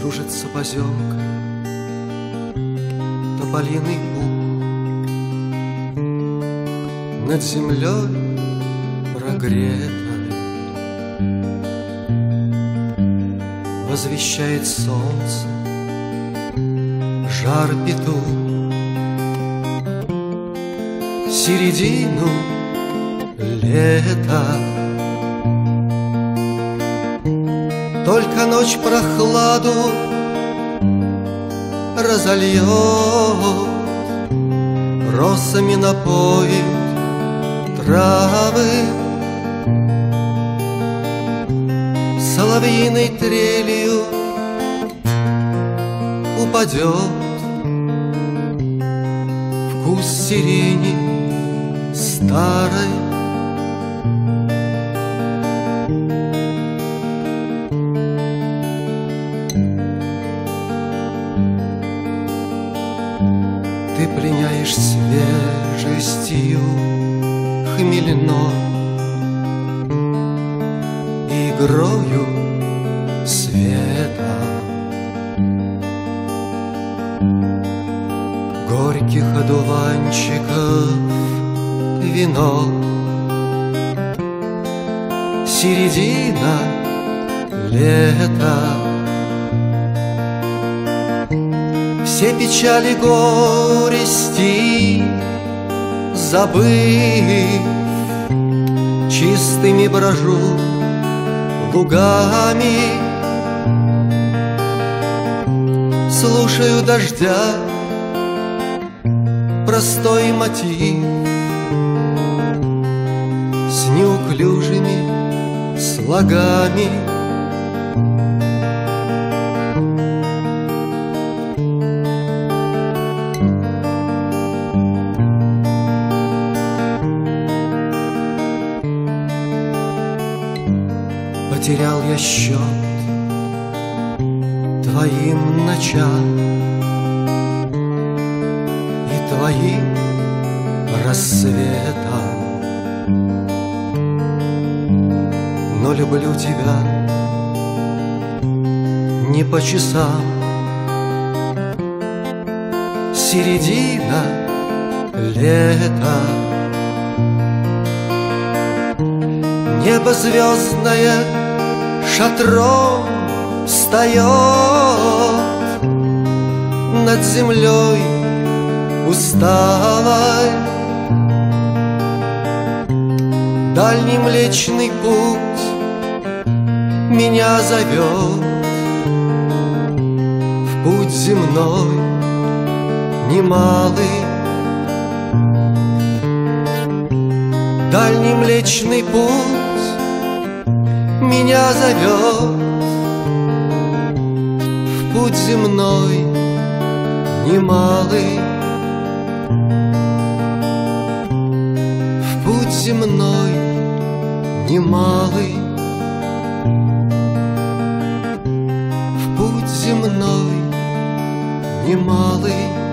Кружит сапозенка Тополиный пух Над землей прогретой Возвещает солнце Жар петух Середину лета Только ночь прохладу разольет, Росами напоит травы, Соловьиной трелью упадет Вкус сирени старой пленяешь свежестью хмельно. Игрою света. Горьких одуванчиков вино. Середина лета Все печали горести забыв Чистыми брожу лугами. Слушаю дождя простой мотив С неуклюжими слогами Потерял я счет твоим ночам. И твоим рассветам Но люблю тебя не по часам. Середина лета Небо звездное шатром встает Над землей усталой. Дальний млечный путь меня зовет В путь земной немалый. Дальний млечный путь меня зовет В путь земной немалый. В путь земной немалый. В путь земной немалый